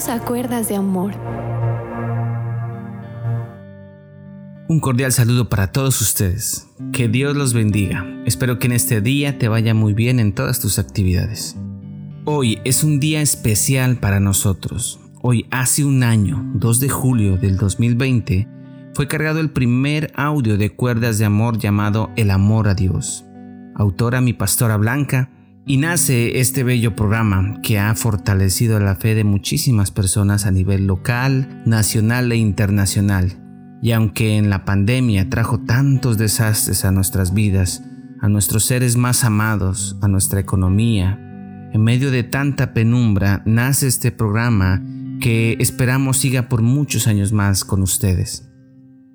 Bienvenidos a Cuerdas de Amor. Un cordial saludo para todos ustedes. Que Dios los bendiga. Espero que en este día te vaya muy bien en todas tus actividades. Hoy es un día especial para nosotros. Hoy hace un año, 2 de julio del 2020, fue cargado el primer audio de Cuerdas de Amor llamado El Amor a Dios. Autora mi pastora Blanca y nace este bello programa que ha fortalecido la fe de muchísimas personas a nivel local, nacional e internacional. Y aunque en la pandemia trajo tantos desastres a nuestras vidas, a nuestros seres más amados, a nuestra economía, en medio de tanta penumbra nace este programa que esperamos siga por muchos años más con ustedes.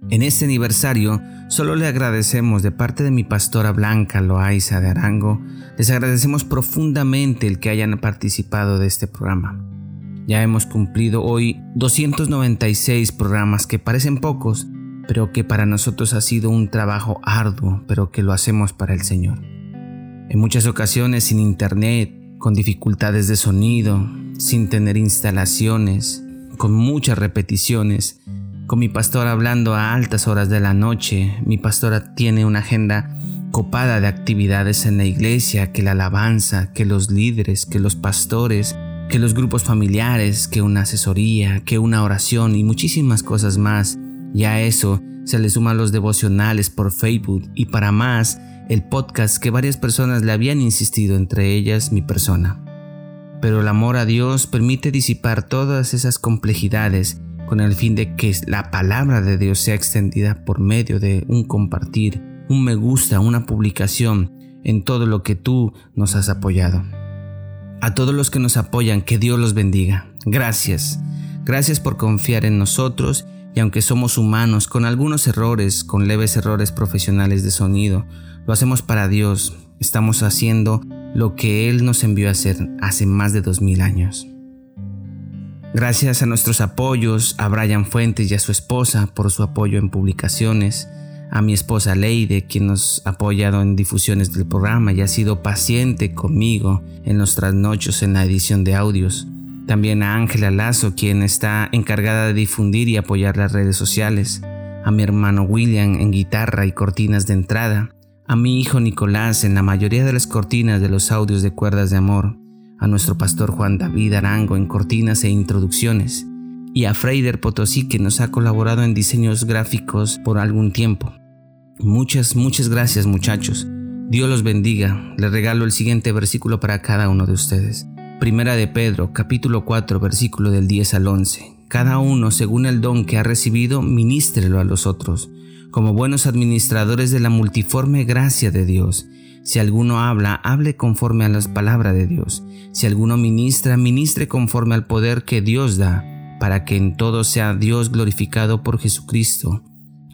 En este aniversario, solo le agradecemos de parte de mi pastora Blanca Loaiza de Arango, les agradecemos profundamente el que hayan participado de este programa. Ya hemos cumplido hoy 296 programas que parecen pocos, pero que para nosotros ha sido un trabajo arduo, pero que lo hacemos para el Señor. En muchas ocasiones sin internet, con dificultades de sonido, sin tener instalaciones, con muchas repeticiones, con mi pastor hablando a altas horas de la noche. Mi pastora tiene una agenda copada de actividades en la iglesia, que la alabanza, que los líderes, que los pastores, que los grupos familiares, que una asesoría, que una oración y muchísimas cosas más. Y a eso se le suman los devocionales por Facebook y para más el podcast que varias personas le habían insistido, entre ellas mi persona. Pero el amor a Dios permite disipar todas esas complejidades con el fin de que la palabra de Dios sea extendida por medio de un compartir, un me gusta, una publicación en todo lo que tú nos has apoyado. A todos los que nos apoyan, que Dios los bendiga. Gracias. Gracias por confiar en nosotros y aunque somos humanos, con algunos errores, con leves errores profesionales de sonido, lo hacemos para Dios. Estamos haciendo lo que Él nos envió a hacer hace más de dos mil años. Gracias a nuestros apoyos, a Brian Fuentes y a su esposa por su apoyo en publicaciones, a mi esposa Leide, quien nos ha apoyado en difusiones del programa y ha sido paciente conmigo en los trasnochos en la edición de audios. También a Ángela Lazo, quien está encargada de difundir y apoyar las redes sociales. A mi hermano William en guitarra y cortinas de entrada. A mi hijo Nicolás en la mayoría de las cortinas de los audios de cuerdas de amor a nuestro pastor Juan David Arango en cortinas e introducciones, y a Freider Potosí que nos ha colaborado en diseños gráficos por algún tiempo. Muchas, muchas gracias muchachos. Dios los bendiga. Les regalo el siguiente versículo para cada uno de ustedes. Primera de Pedro, capítulo 4, versículo del 10 al 11. Cada uno, según el don que ha recibido, ministrelo a los otros, como buenos administradores de la multiforme gracia de Dios. Si alguno habla, hable conforme a las palabras de Dios. Si alguno ministra, ministre conforme al poder que Dios da, para que en todo sea Dios glorificado por Jesucristo,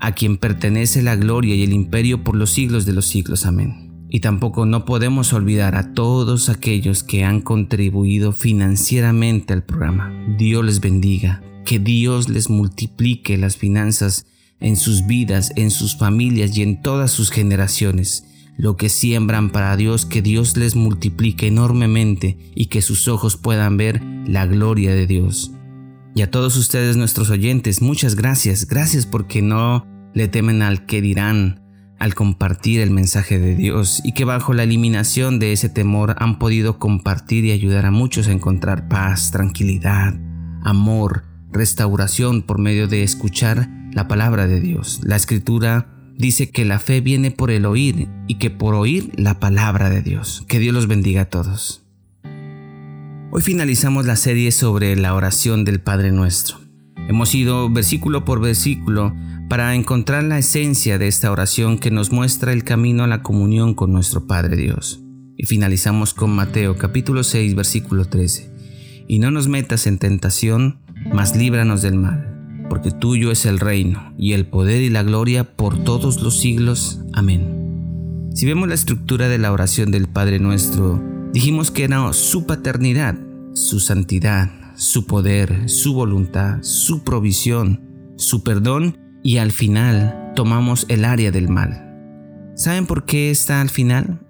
a quien pertenece la gloria y el imperio por los siglos de los siglos. Amén. Y tampoco no podemos olvidar a todos aquellos que han contribuido financieramente al programa. Dios les bendiga, que Dios les multiplique las finanzas en sus vidas, en sus familias y en todas sus generaciones lo que siembran para Dios, que Dios les multiplique enormemente y que sus ojos puedan ver la gloria de Dios. Y a todos ustedes nuestros oyentes, muchas gracias, gracias porque no le temen al que dirán al compartir el mensaje de Dios y que bajo la eliminación de ese temor han podido compartir y ayudar a muchos a encontrar paz, tranquilidad, amor, restauración por medio de escuchar la palabra de Dios. La escritura dice que la fe viene por el oír y que por oír la palabra de Dios. Que Dios los bendiga a todos. Hoy finalizamos la serie sobre la oración del Padre Nuestro. Hemos ido versículo por versículo para encontrar la esencia de esta oración que nos muestra el camino a la comunión con nuestro Padre Dios. Y finalizamos con Mateo capítulo 6 versículo 13. Y no nos metas en tentación, mas líbranos del mal porque tuyo es el reino, y el poder y la gloria por todos los siglos. Amén. Si vemos la estructura de la oración del Padre nuestro, dijimos que era su paternidad, su santidad, su poder, su voluntad, su provisión, su perdón, y al final tomamos el área del mal. ¿Saben por qué está al final?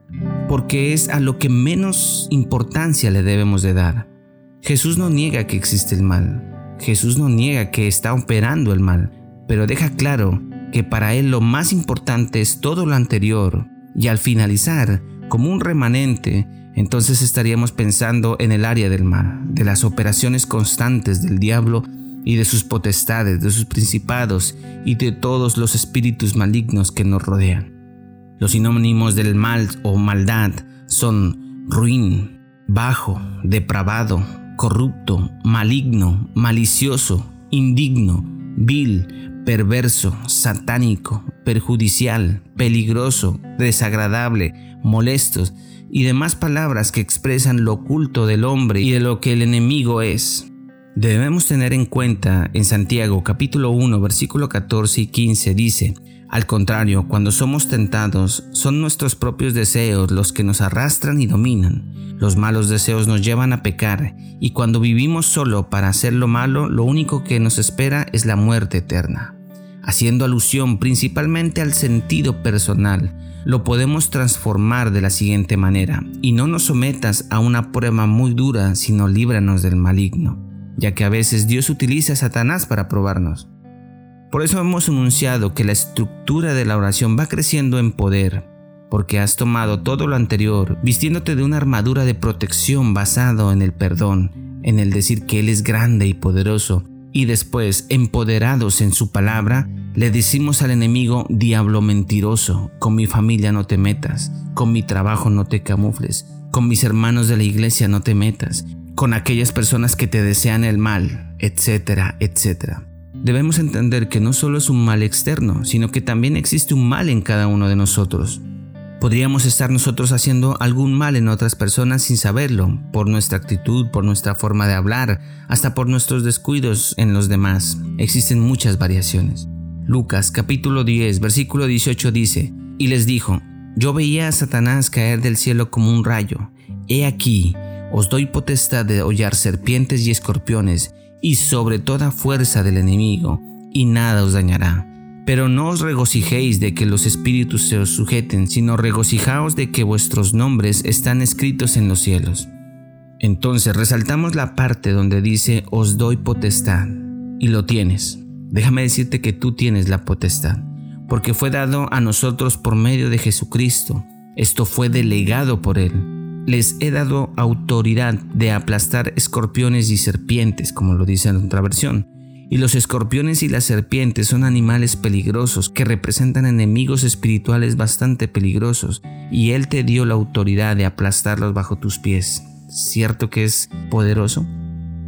Porque es a lo que menos importancia le debemos de dar. Jesús no niega que existe el mal. Jesús no niega que está operando el mal, pero deja claro que para Él lo más importante es todo lo anterior y al finalizar, como un remanente, entonces estaríamos pensando en el área del mal, de las operaciones constantes del diablo y de sus potestades, de sus principados y de todos los espíritus malignos que nos rodean. Los sinónimos del mal o maldad son ruin, bajo, depravado, corrupto, maligno, malicioso, indigno, vil, perverso, satánico, perjudicial, peligroso, desagradable, molestos y demás palabras que expresan lo oculto del hombre y de lo que el enemigo es. Debemos tener en cuenta en Santiago capítulo 1 versículo 14 y 15 dice, al contrario, cuando somos tentados, son nuestros propios deseos los que nos arrastran y dominan. Los malos deseos nos llevan a pecar, y cuando vivimos solo para hacer lo malo, lo único que nos espera es la muerte eterna. Haciendo alusión principalmente al sentido personal, lo podemos transformar de la siguiente manera, y no nos sometas a una prueba muy dura, sino líbranos del maligno, ya que a veces Dios utiliza a Satanás para probarnos. Por eso hemos anunciado que la estructura de la oración va creciendo en poder, porque has tomado todo lo anterior, vistiéndote de una armadura de protección basado en el perdón, en el decir que Él es grande y poderoso, y después, empoderados en su palabra, le decimos al enemigo, diablo mentiroso, con mi familia no te metas, con mi trabajo no te camufles, con mis hermanos de la iglesia no te metas, con aquellas personas que te desean el mal, etcétera, etcétera. Debemos entender que no solo es un mal externo, sino que también existe un mal en cada uno de nosotros. Podríamos estar nosotros haciendo algún mal en otras personas sin saberlo, por nuestra actitud, por nuestra forma de hablar, hasta por nuestros descuidos en los demás. Existen muchas variaciones. Lucas capítulo 10 versículo 18 dice, y les dijo, yo veía a Satanás caer del cielo como un rayo. He aquí, os doy potestad de hollar serpientes y escorpiones, y sobre toda fuerza del enemigo, y nada os dañará. Pero no os regocijéis de que los espíritus se os sujeten, sino regocijaos de que vuestros nombres están escritos en los cielos. Entonces resaltamos la parte donde dice os doy potestad, y lo tienes. Déjame decirte que tú tienes la potestad, porque fue dado a nosotros por medio de Jesucristo. Esto fue delegado por Él les he dado autoridad de aplastar escorpiones y serpientes, como lo dice en otra versión. Y los escorpiones y las serpientes son animales peligrosos que representan enemigos espirituales bastante peligrosos, y Él te dio la autoridad de aplastarlos bajo tus pies. ¿Cierto que es poderoso?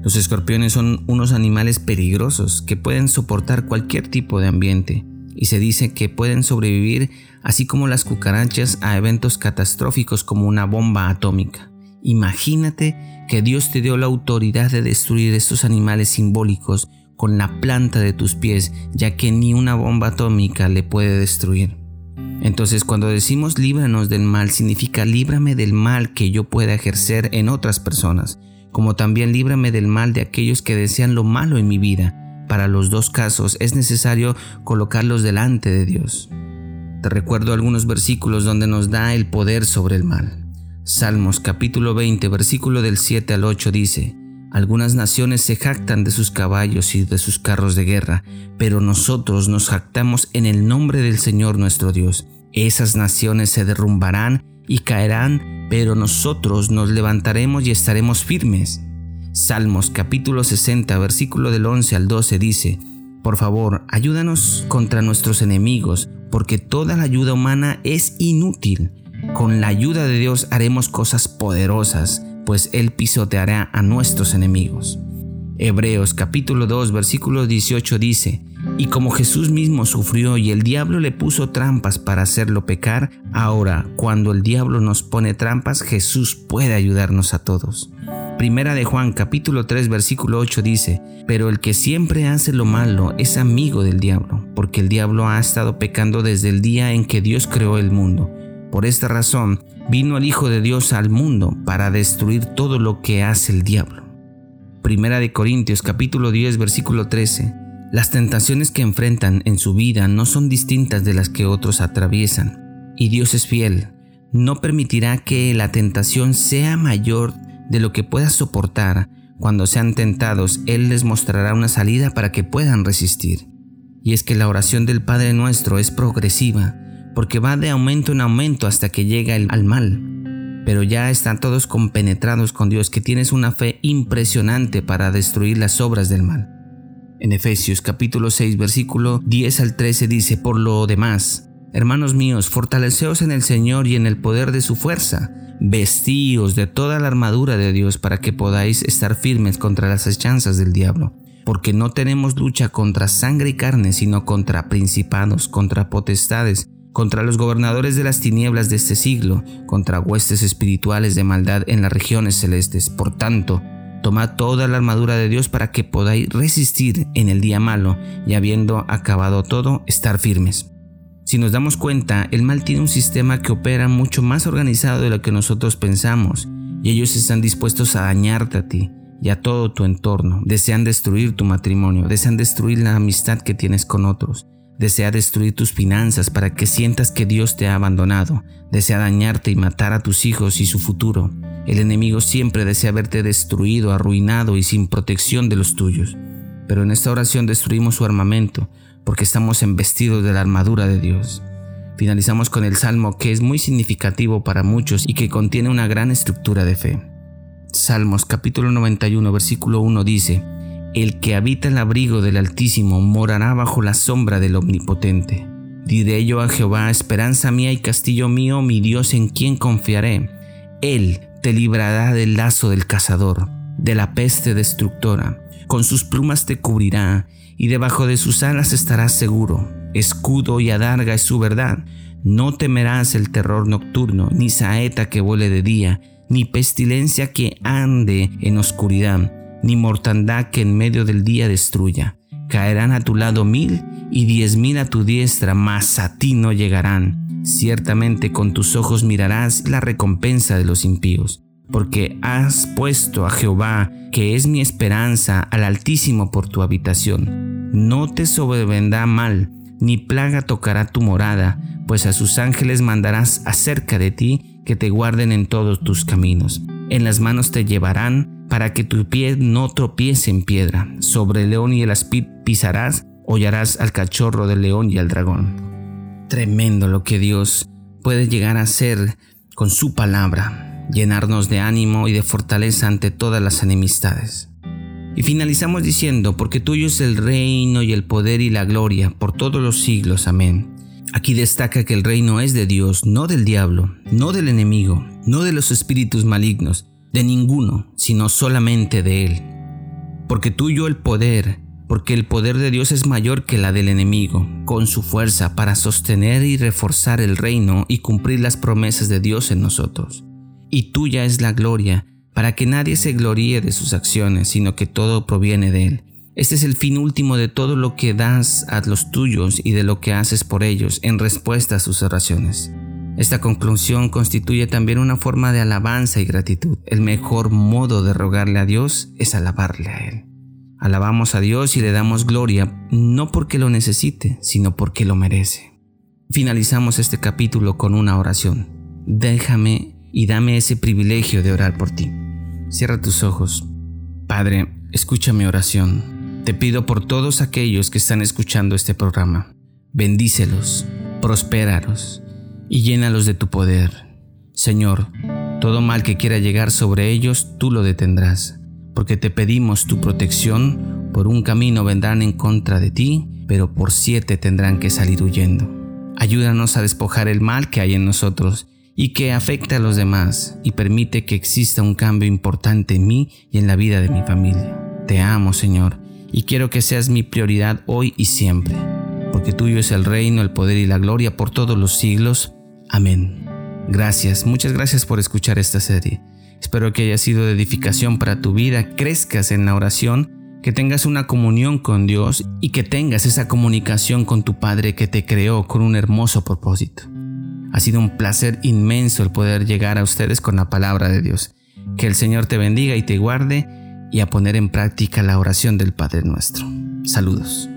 Los escorpiones son unos animales peligrosos que pueden soportar cualquier tipo de ambiente, y se dice que pueden sobrevivir así como las cucarachas a eventos catastróficos como una bomba atómica. Imagínate que Dios te dio la autoridad de destruir estos animales simbólicos con la planta de tus pies, ya que ni una bomba atómica le puede destruir. Entonces cuando decimos líbranos del mal, significa líbrame del mal que yo pueda ejercer en otras personas, como también líbrame del mal de aquellos que desean lo malo en mi vida. Para los dos casos es necesario colocarlos delante de Dios. Te recuerdo algunos versículos donde nos da el poder sobre el mal. Salmos capítulo 20, versículo del 7 al 8 dice, Algunas naciones se jactan de sus caballos y de sus carros de guerra, pero nosotros nos jactamos en el nombre del Señor nuestro Dios. Esas naciones se derrumbarán y caerán, pero nosotros nos levantaremos y estaremos firmes. Salmos capítulo 60, versículo del 11 al 12 dice, Por favor, ayúdanos contra nuestros enemigos, porque toda la ayuda humana es inútil. Con la ayuda de Dios haremos cosas poderosas, pues Él pisoteará a nuestros enemigos. Hebreos capítulo 2 versículo 18 dice, Y como Jesús mismo sufrió y el diablo le puso trampas para hacerlo pecar, ahora cuando el diablo nos pone trampas, Jesús puede ayudarnos a todos. Primera de Juan capítulo 3 versículo 8 dice, pero el que siempre hace lo malo es amigo del diablo, porque el diablo ha estado pecando desde el día en que Dios creó el mundo. Por esta razón vino el Hijo de Dios al mundo para destruir todo lo que hace el diablo. Primera de Corintios capítulo 10 versículo 13. Las tentaciones que enfrentan en su vida no son distintas de las que otros atraviesan, y Dios es fiel. No permitirá que la tentación sea mayor de lo que puedas soportar, cuando sean tentados, Él les mostrará una salida para que puedan resistir. Y es que la oración del Padre nuestro es progresiva, porque va de aumento en aumento hasta que llega al mal. Pero ya están todos compenetrados con Dios, que tienes una fe impresionante para destruir las obras del mal. En Efesios capítulo 6 versículo 10 al 13 dice, por lo demás, hermanos míos, fortaleceos en el Señor y en el poder de su fuerza, vestíos de toda la armadura de Dios para que podáis estar firmes contra las hechanzas del diablo porque no tenemos lucha contra sangre y carne, sino contra principados, contra potestades, contra los gobernadores de las tinieblas de este siglo, contra huestes espirituales de maldad en las regiones celestes. Por tanto, tomad toda la armadura de Dios para que podáis resistir en el día malo y habiendo acabado todo, estar firmes. Si nos damos cuenta, el mal tiene un sistema que opera mucho más organizado de lo que nosotros pensamos, y ellos están dispuestos a dañarte a ti y a todo tu entorno. Desean destruir tu matrimonio, desean destruir la amistad que tienes con otros, desea destruir tus finanzas para que sientas que Dios te ha abandonado, desea dañarte y matar a tus hijos y su futuro. El enemigo siempre desea verte destruido, arruinado y sin protección de los tuyos. Pero en esta oración destruimos su armamento porque estamos embestidos de la armadura de Dios. Finalizamos con el salmo que es muy significativo para muchos y que contiene una gran estructura de fe. Salmos capítulo 91 versículo 1 dice, El que habita el abrigo del Altísimo morará bajo la sombra del Omnipotente. Diré yo a Jehová, esperanza mía y castillo mío, mi Dios en quien confiaré. Él te librará del lazo del cazador, de la peste destructora. Con sus plumas te cubrirá, y debajo de sus alas estarás seguro. Escudo y adarga es su verdad. No temerás el terror nocturno, ni saeta que vuele de día, ni pestilencia que ande en oscuridad, ni mortandad que en medio del día destruya. Caerán a tu lado mil y diez mil a tu diestra, mas a ti no llegarán. Ciertamente con tus ojos mirarás la recompensa de los impíos, porque has puesto a Jehová, que es mi esperanza, al Altísimo por tu habitación. No te sobrevendrá mal, ni plaga tocará tu morada, pues a sus ángeles mandarás acerca de ti que te guarden en todos tus caminos. En las manos te llevarán para que tu pie no tropiece en piedra. Sobre el león y el aspid pisarás, hollarás al cachorro del león y al dragón. Tremendo lo que Dios puede llegar a hacer con su palabra, llenarnos de ánimo y de fortaleza ante todas las enemistades. Y finalizamos diciendo, porque tuyo es el reino y el poder y la gloria por todos los siglos. Amén. Aquí destaca que el reino es de Dios, no del diablo, no del enemigo, no de los espíritus malignos, de ninguno, sino solamente de Él. Porque tuyo el poder, porque el poder de Dios es mayor que la del enemigo, con su fuerza para sostener y reforzar el reino y cumplir las promesas de Dios en nosotros. Y tuya es la gloria, para que nadie se gloríe de sus acciones, sino que todo proviene de Él este es el fin último de todo lo que das a los tuyos y de lo que haces por ellos en respuesta a sus oraciones. Esta conclusión constituye también una forma de alabanza y gratitud. El mejor modo de rogarle a Dios es alabarle a Él. Alabamos a Dios y le damos gloria no porque lo necesite, sino porque lo merece. Finalizamos este capítulo con una oración. Déjame y dame ese privilegio de orar por ti. Cierra tus ojos. Padre, escucha mi oración. Te pido por todos aquellos que están escuchando este programa. Bendícelos, prospéralos y llénalos de tu poder. Señor, todo mal que quiera llegar sobre ellos, tú lo detendrás, porque te pedimos tu protección. Por un camino vendrán en contra de ti, pero por siete tendrán que salir huyendo. Ayúdanos a despojar el mal que hay en nosotros y que afecta a los demás y permite que exista un cambio importante en mí y en la vida de mi familia. Te amo, Señor, y quiero que seas mi prioridad hoy y siempre, porque tuyo es el reino, el poder y la gloria por todos los siglos. Amén. Gracias, muchas gracias por escuchar esta serie. Espero que haya sido de edificación para tu vida, crezcas en la oración, que tengas una comunión con Dios y que tengas esa comunicación con tu Padre que te creó con un hermoso propósito. Ha sido un placer inmenso el poder llegar a ustedes con la palabra de Dios. Que el Señor te bendiga y te guarde y a poner en práctica la oración del Padre nuestro. Saludos.